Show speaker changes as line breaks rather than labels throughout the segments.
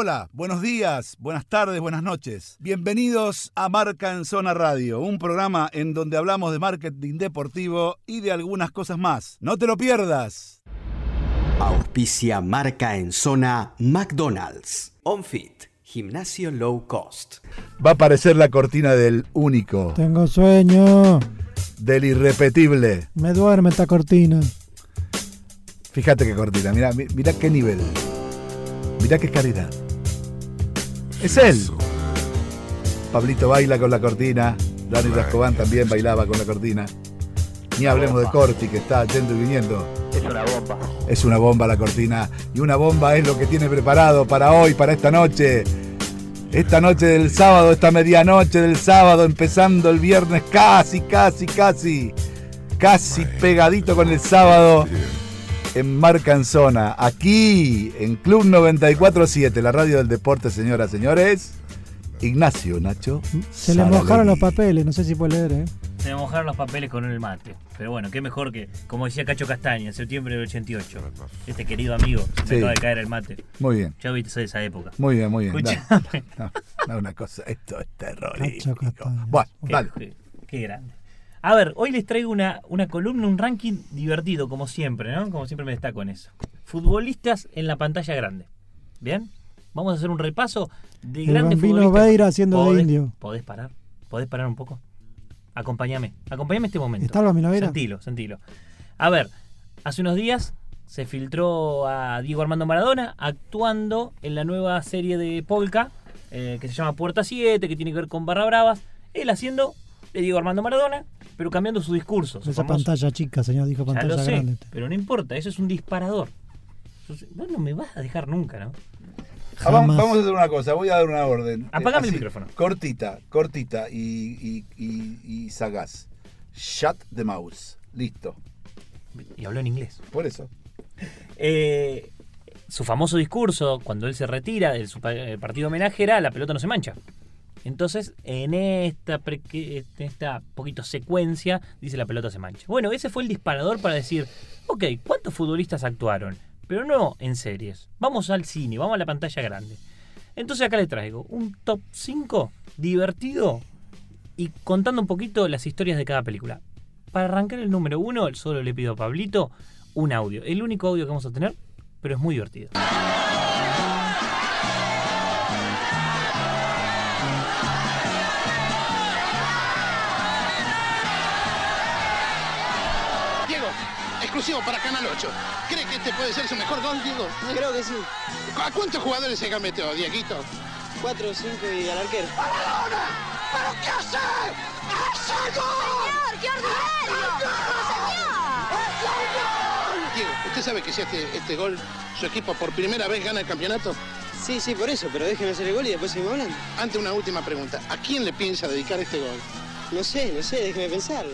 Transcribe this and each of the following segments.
Hola, buenos días, buenas tardes, buenas noches. Bienvenidos a Marca en Zona Radio, un programa en donde hablamos de marketing deportivo y de algunas cosas más. No te lo pierdas.
Auspicia Marca en Zona McDonald's. OnFit, gimnasio low cost.
Va a aparecer la cortina del único,
Tengo sueño.
del irrepetible.
Me duerme esta cortina.
Fíjate qué cortina, mira, mi- mira qué nivel. Mira qué calidad. Es él. Pablito baila con la cortina. Dani Rascobán también bailaba con la cortina. Ni hablemos de Corti, que está yendo y viniendo.
Es una bomba.
Es una bomba la cortina. Y una bomba es lo que tiene preparado para hoy, para esta noche. Esta noche del sábado, esta medianoche del sábado, empezando el viernes casi, casi, casi. Casi pegadito con el sábado. En Marca en Zona. Aquí, en Club 947, la radio del deporte, señoras, señores. Ignacio Nacho.
Se le mojaron los papeles, no sé si puede leer, ¿eh?
Se me mojaron los papeles con el mate. Pero bueno, qué mejor que, como decía Cacho Castaña, en septiembre del 88. Este querido amigo, se me
Sí.
acaba de caer el mate.
Muy bien,
Ya viste, soy de esa época.
muy bien, muy bien.
Escuchame.
No, no, una cosa, esto es terrorífico. Bueno,
Qué,
dale.
qué- qué grande. A ver, hoy les traigo una, una columna, un ranking divertido, como siempre, ¿no? Como siempre me destaco en eso. Futbolistas en la pantalla grande. ¿Bien? Vamos a hacer un repaso de
El
grandes futbolistas.
Haciendo de
¿Podés-
indio.
¿Podés parar? ¿Podés parar un poco? Acompáñame. Acompáñame este momento.
¿Está Bambino Veira?
Sentilo, sentilo. A ver, hace unos días se filtró a Diego Armando Maradona actuando en la nueva serie de Polka eh, que se llama Puerta 7, que tiene que ver con Barra Bravas. Él haciendo de Diego Armando Maradona, pero cambiando su discurso.
Esa
famoso-
pantalla chica, señor, dijo
Ya
pantalla
lo sé,
grande.
pero no importa, eso es un disparador. Entonces, vos no me vas a dejar nunca, ¿no?
Ah, vamos,
Jamás.
vamos a hacer una cosa, voy a dar una orden.
Apagame
Eh,
el micrófono.
Cortita, cortita y, y, y, y sagaz. Shut the mouse. Listo.
Y habló en inglés.
Por eso.
Eh, su famoso discurso, cuando él se retira del su eh, partido homenaje, era la pelota no se mancha. Entonces, en esta, esta poquito secuencia, dice la pelota se mancha. Bueno, ese fue el disparador para decir, ok, ¿cuántos futbolistas actuaron? Pero no en series. Vamos al cine, vamos a la pantalla grande. Entonces acá le traigo un top 5 divertido y contando un poquito las historias de cada película. Para arrancar el número uno, solo le pido a Pablito un audio. El único audio que vamos a tener, pero es muy divertido.
Exclusivo para Canal 8. ¿Cree que este puede ser su mejor gol, Diego?
Creo que sí.
¿A cuántos jugadores se gambeteó, Dieguito?
Cuatro o cinco y al arquero.
¿Pero qué hace? ¡Hace gol!
¡Qué ordinario!
Diego, ¿usted sabe que si este, este gol, su equipo por primera vez gana el campeonato?
Sí, sí, por eso, pero déjeme hacer el gol y después seguimos hablando.
Ante una última pregunta, ¿a quién le piensa dedicar este gol?
No sé, no sé, déjeme pensarlo.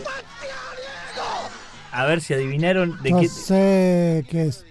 A ver si adivinaron de
No
qué.
sé qué es.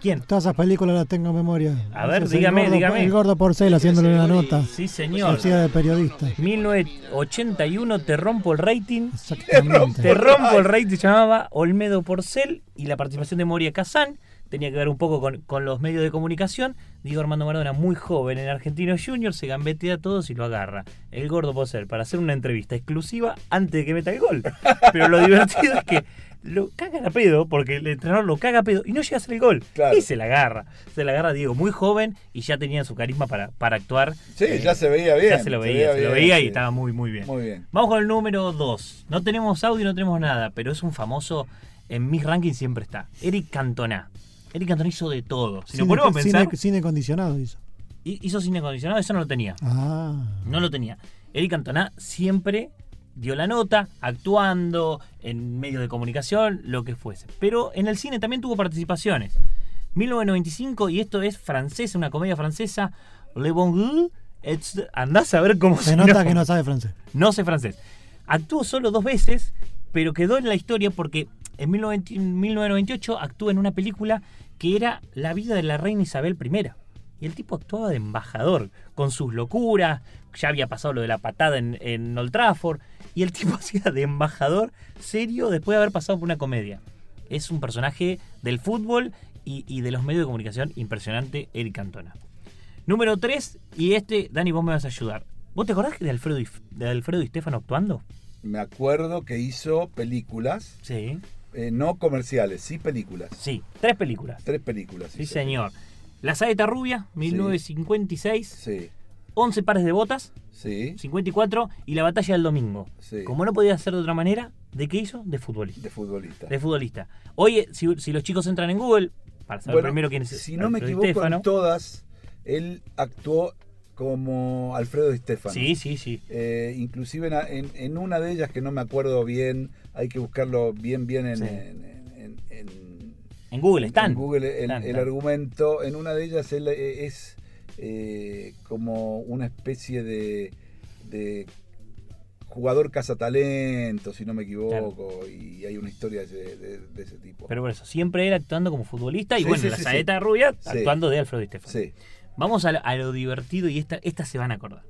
¿Quién?
Todas esas películas las tengo en memoria.
A ver,
el
dígame,
gordo-
dígame.
El gordo Porcel haciéndole una nota.
Sí, señor.
Hacía de periodista.
1981, Te rompo el rating.
Exactamente.
Te rompo el rating, se llamaba Olmedo Porcel y la participación de Moria Kazán. Tenía que ver un poco con, con los medios de comunicación. Diego Armando Maradona, muy joven en Argentino Junior, se gambetea a todos y lo agarra. El gordo Porcel para hacer una entrevista exclusiva antes de que meta el gol. Pero lo divertido es que lo cagan a pedo, porque el entrenador lo caga a pedo y no llega a hacer el gol.
Claro.
Y se la agarra. Se la agarra Diego, muy joven y ya tenía su carisma para, para actuar.
Sí,
Eh,
ya se veía bien.
Ya se lo veía, se, lo
bien,
veía y estaba muy, muy bien.
Muy bien.
Vamos con el número 2. No tenemos audio, no tenemos nada, pero es un famoso, en mis rankings siempre está. Eric Cantona. Eric Cantona hizo de todo. Si nos
Cine,
ponemos a pensar,
cine- cine acondicionado hizo.
hi- hizo cine acondicionado, eso no lo tenía.
Ah.
No lo tenía. Eric Cantona siempre dio la nota, actuando, en medios de comunicación, lo que fuese. Pero en el cine también tuvo participaciones. 1995, y esto es francesa, una comedia francesa, Le Bon Goût, andás a ver cómo
Se nota que no sabe francés.
no sé francés. Actuó solo dos veces, pero quedó en la historia porque en 1990 1998 actuó en una película que era La vida de la reina Isabel I. Y el tipo actuaba de embajador, con sus locuras, ya había pasado lo de la patada en, en Old Trafford, y el tipo hacía de embajador serio después de haber pasado por una comedia. Es un personaje del fútbol y, y de los medios de comunicación impresionante, Eric Cantona. Número 3, y este, Dani, vos me vas a ayudar. ¿Vos te acordás de Alfredo, Di- de Alfredo Di Stefano actuando?
Me acuerdo que hizo películas,
Sí.
Eh, no comerciales, sí películas.
Sí, tres películas.
Tres películas.
Sí,
hizo.
señor. La Saeta Rubia, 1956.
Sí,
11 pares de botas,
sí,
54. Y la Batalla del Domingo.
Sí.
Como no podía ser de otra manera, ¿de qué hizo? De futbolista.
de futbolista.
De futbolista. Oye, si, si los chicos entran en Google, para saber
Bueno,
primero quién es
si no me equivoco, en todas, él actuó como Alfredo Di Stefano.
Sí, sí, sí.
Eh, inclusive en, en- una de ellas que no me acuerdo bien, hay que buscarlo bien, bien en,
Sí.
en- en-
Google están.
en Google el,
Están,
el
están.
argumento. En una de ellas él eh, es eh, como una especie de, de jugador cazatalento, si no me equivoco, y hay una historia de, ese- de- de ese tipo.
Pero por eso, siempre él actuando como futbolista y
Sí,
bueno,
sí,
la Saeta Rubia actuando de Alfredo Di Stéfano.
sí,
Vamos a lo, a lo divertido y esta, esta se van a acordar.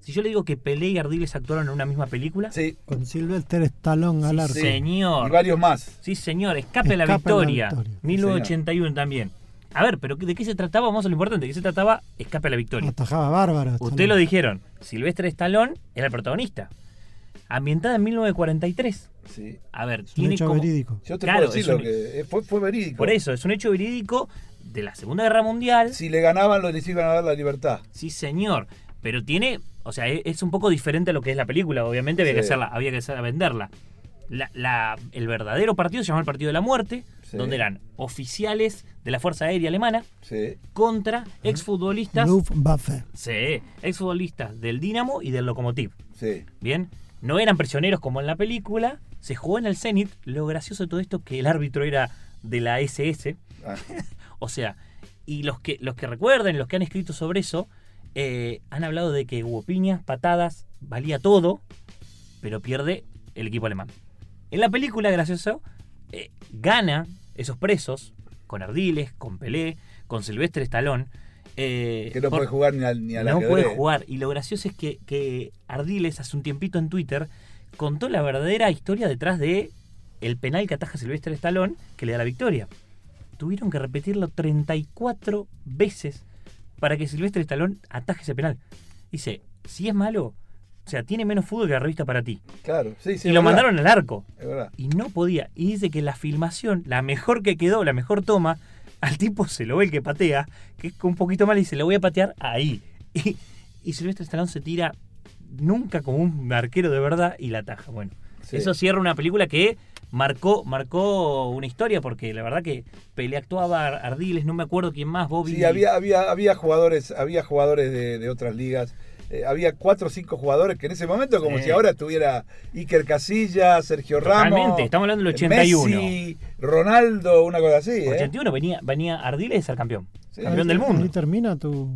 Si yo le digo que Pelé y Ardiles actuaron en una misma película,
sí,
Con Sylvester Stallone al arco.
sí.
señor.
Y varios más.
Sí, señor, Escape a la
Escape a la
Victoria.
Victoria.
1981 también. A ver, pero ¿de qué se trataba? Vamos a lo importante. ¿De qué se trataba? Escape a la Victoria.
Atajaba bárbara.
Ustedes lo dijeron. Silvestre Stallone era el protagonista. Ambientada en 1943.
Sí.
A ver,
Es un hecho
como...
verídico.
Yo te
Claro,
puedo decir lo que fue, fue verídico.
Por eso, es un hecho verídico de la Segunda Guerra Mundial.
Si le ganaban, lo les iban a dar la libertad.
Sí, señor. Pero tiene, o sea, e- es un poco diferente a lo que es la película. Obviamente había que hacerla, había que hacer- venderla. La- la- el verdadero partido se llamaba el Partido de la Muerte,
Sí.
donde eran oficiales de la Fuerza Aérea Alemana
Sí.
contra exfutbolistas,
Luftwaffe.
sí, exfutbolistas del Dinamo y del Lokomotiv.
Sí.
Bien, no eran prisioneros como en la película. Se jugó en el Zenit. Lo gracioso de todo esto que el árbitro era de la SS.
Ah,
O sea, y los que, los que recuerden, los que han escrito sobre eso, eh, han hablado de que hubo piñas, patadas, valía todo, pero pierde el equipo alemán. En la película, gracioso, eh, gana esos presos con Ardiles, con Pelé, con Silvestre Stallone. eh,
que no
por-
puede jugar ni al, ni al
no
ajedrez.
puede jugar. Y lo gracioso es que, que Ardiles hace un tiempito en Twitter contó la verdadera historia detrás de el penal que ataja Silvestre Stallone que le da la victoria. Tuvieron que repetirlo 34 veces para que Silvestre Stallone ataje ese penal. Dice, si es malo, o sea, tiene menos fútbol que la revista para ti.
Claro, sí, sí.
y lo
verdad,
mandaron al arco.
Es verdad.
Y no podía. Y dice que la filmación, la mejor que quedó, la mejor toma, al tipo se lo ve el que patea, que es un poquito mal y dice, lo voy a patear ahí. Y, y Silvestre Stallone se tira nunca como un arquero de verdad y la ataja. Bueno,
Sí.
eso cierra una película que marcó, marcó una historia porque la verdad que Pelé actuaba Ardiles, no me acuerdo quién más, Bobby.
Sí, había, había, había jugadores, había jugadores de, de otras ligas. Eh, había cuatro o cinco jugadores que en ese momento, como
Sí.
si ahora tuviera Iker Casillas, Sergio Ramos.
Totalmente, estamos hablando del 81.
Messi, Ronaldo, una cosa así. ¿eh?
81 venía, venía Ardiles a ser campeón.
Sí.
campeón del mundo.
termina tu.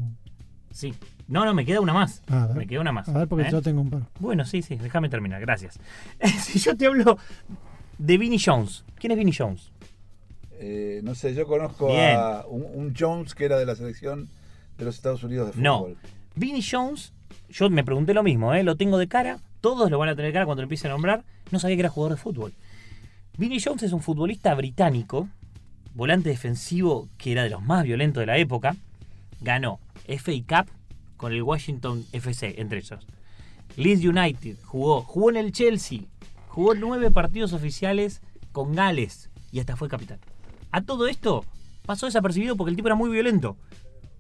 Sí. No, no, me queda una más.
Ah, a ver.
me queda una más.
A ver, porque
¿eh?
yo tengo un par.
Bueno, sí, sí, déjame terminar, gracias. si yo te hablo de Vinnie Jones, ¿quién es Vinnie Jones?
Eh, no sé, yo conozco
Bien.
a un, un Jones que era de la selección de los Estados Unidos de
No.
fútbol.
Vinnie Jones, yo me pregunté lo mismo, ¿eh? lo tengo de cara, todos lo van a tener de cara cuando lo empiece a nombrar, no sabía que era jugador de fútbol. Vinnie Jones es un futbolista británico, volante defensivo que era de los más violentos de la época, ganó FA Cup con el Washington FC, entre ellos. Leeds United jugó, jugó en el Chelsea, jugó nueve partidos oficiales con Gales y hasta fue capitán. A todo esto pasó desapercibido porque el tipo era muy violento.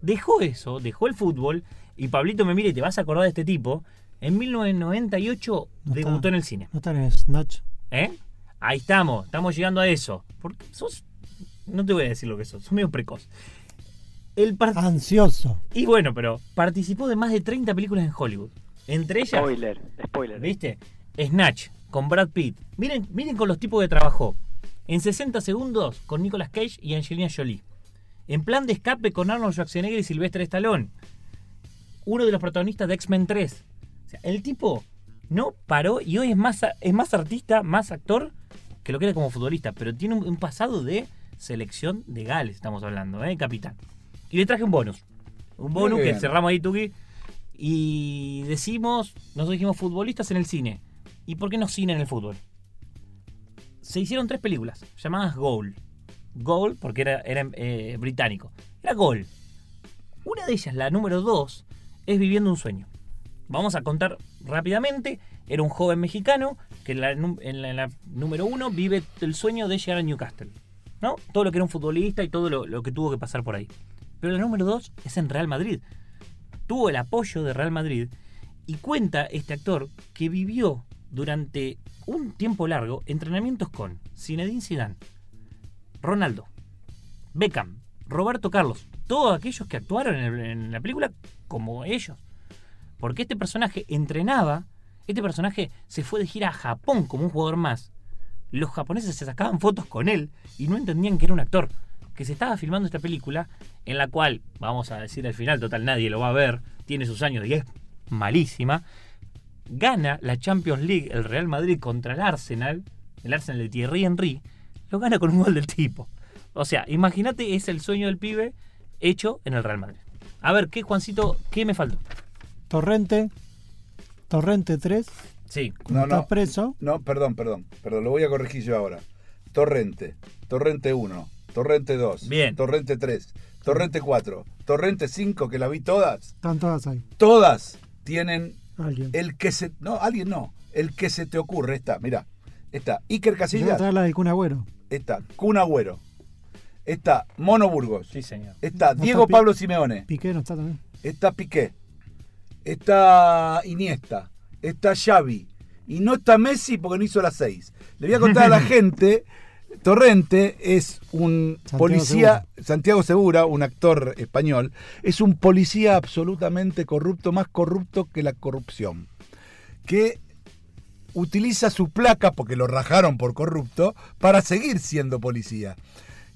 Dejó eso, dejó el fútbol y Pablito me mira y te vas a acordar de este tipo. En 1998
No
debutó
está.
en el cine.
No están en Snatch.
¿Eh? Ahí estamos, estamos llegando a eso. Porque sos. No te voy a decir lo que sos, sos medio precoz. El
Ansioso.
Y bueno, pero participó de más de 30 películas en Hollywood. Entre ellas,
Spoiler, spoiler.
¿viste? Snatch, con Brad Pitt. Miren, miren con los tipos que trabajó. En 60 segundos con Nicolas Cage y Angelina Jolie. En plan de escape con Arnold Schwarzenegger y Sylvester Stallone. Uno de los protagonistas de X-Men 3. O sea, el tipo no paró y hoy es más, es más artista, más actor que lo que era como futbolista. Pero tiene un, un pasado de selección de Gales, estamos hablando, ¿eh? Capitán. Y le traje un bonus. Un bonus
Muy
que
bien.
cerramos ahí, Tuki. Y decimos, nosotros dijimos futbolistas en el cine. ¿Y por qué no cine en el fútbol? Se hicieron tres películas llamadas Goal. Goal porque era, era eh, británico. Era Goal. Una de ellas, la número dos, es Viviendo un sueño. Vamos a contar rápidamente. Era un joven mexicano que en la, nu- en la- en la número uno vive el sueño de llegar a Newcastle. ¿No? Todo lo que era un futbolista y todo lo, lo que tuvo que pasar por ahí. Pero la número dos es en Real Madrid. Tuvo el apoyo de Real Madrid y cuenta este actor que vivió durante un tiempo largo entrenamientos con Zinedine Zidane, Ronaldo, Beckham, Roberto Carlos, todos aquellos que actuaron en, en la película como ellos. Porque este personaje entrenaba, este personaje se fue de gira a Japón como un jugador más. Los japoneses se sacaban fotos con él y no entendían que era un actor. Que se estaba filmando esta película, en la cual, vamos a decir al final, total nadie lo va a ver, tiene sus años y es malísima. Gana la Champions League el Real Madrid contra el Arsenal, el Arsenal de Thierry Henry, lo gana con un gol del tipo. O sea, imagínate, es el sueño del pibe hecho en el Real Madrid. A ver, ¿qué, Juancito, qué me faltó?
Torrente. Torrente 3.
Sí,
No, no.
estás preso.
No, perdón, perdón. Perdón, lo voy a corregir yo ahora. Torrente. Torrente 1. Torrente 2.
Bien.
Torrente 3. Torrente 4. Torrente 5, que la vi todas.
Están todas ahí.
Todas tienen
Alguien.
el que se. No, alguien no. El que se te ocurre. Está, mira. Está Iker Casillas.
traer la del Kun Agüero.
Está Kun Agüero. Está Mono Burgos.
sí, señor.
Está
No
Diego
está
Pablo Simeone.
Piqué no está también.
Está Piqué. Está Iniesta. Está Xavi. Y no está Messi porque no hizo las seis. Le voy a contar a la gente. Torrente es un
Santiago
policía, Santiago Segura, un actor español, es un policía absolutamente corrupto, más corrupto que la corrupción, que utiliza su placa, porque lo rajaron por corrupto, para seguir siendo policía.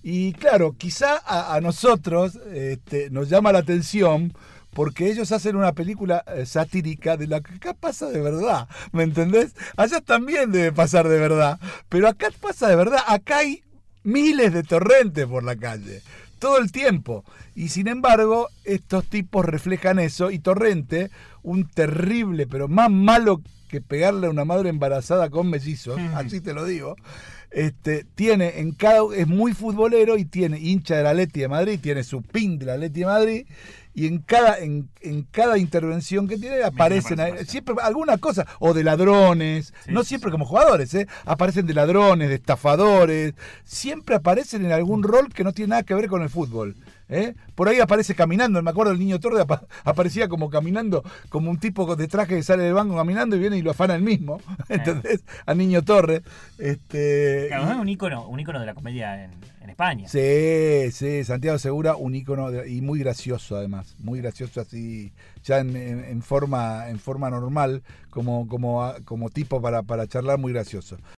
Y claro, quizá a, a nosotros este, nos llama la atención porque ellos hacen una película eh, satírica de la que acá pasa de verdad, ¿me entendés? Allá también debe pasar de verdad, pero acá pasa de verdad, acá hay miles de torrentes por la calle, todo el tiempo. Y sin embargo, estos tipos reflejan eso y Torrente, un terrible, pero más malo que pegarle a una madre embarazada con mellizos, así te lo digo, este, tiene en cada, es muy futbolero y tiene hincha de la Leti de Madrid, tiene su pin de la Leti de Madrid y en cada, en, en cada intervención que tiene aparecen
aparece,
ahí- siempre alguna cosa, o de ladrones,
Sí,
no siempre
sí.
como jugadores, ¿eh? aparecen de ladrones, de estafadores, siempre aparecen en algún rol que no tiene nada que ver con el fútbol. ¿eh? Por ahí aparece caminando, me acuerdo el niño Torre apa- aparecía como caminando, como un tipo de traje que sale del banco caminando y viene y lo afana el mismo, ¿entendés? Al niño Torre. Este,
Claro,
y-
es un ícono, un ícono de la comedia en, en España.
Sí, sí, Santiago Segura, un ícono de- y muy gracioso además, muy gracioso así, ya en, en- en forma, en forma normal, como, como, como tipo para, para charlar, muy gracioso.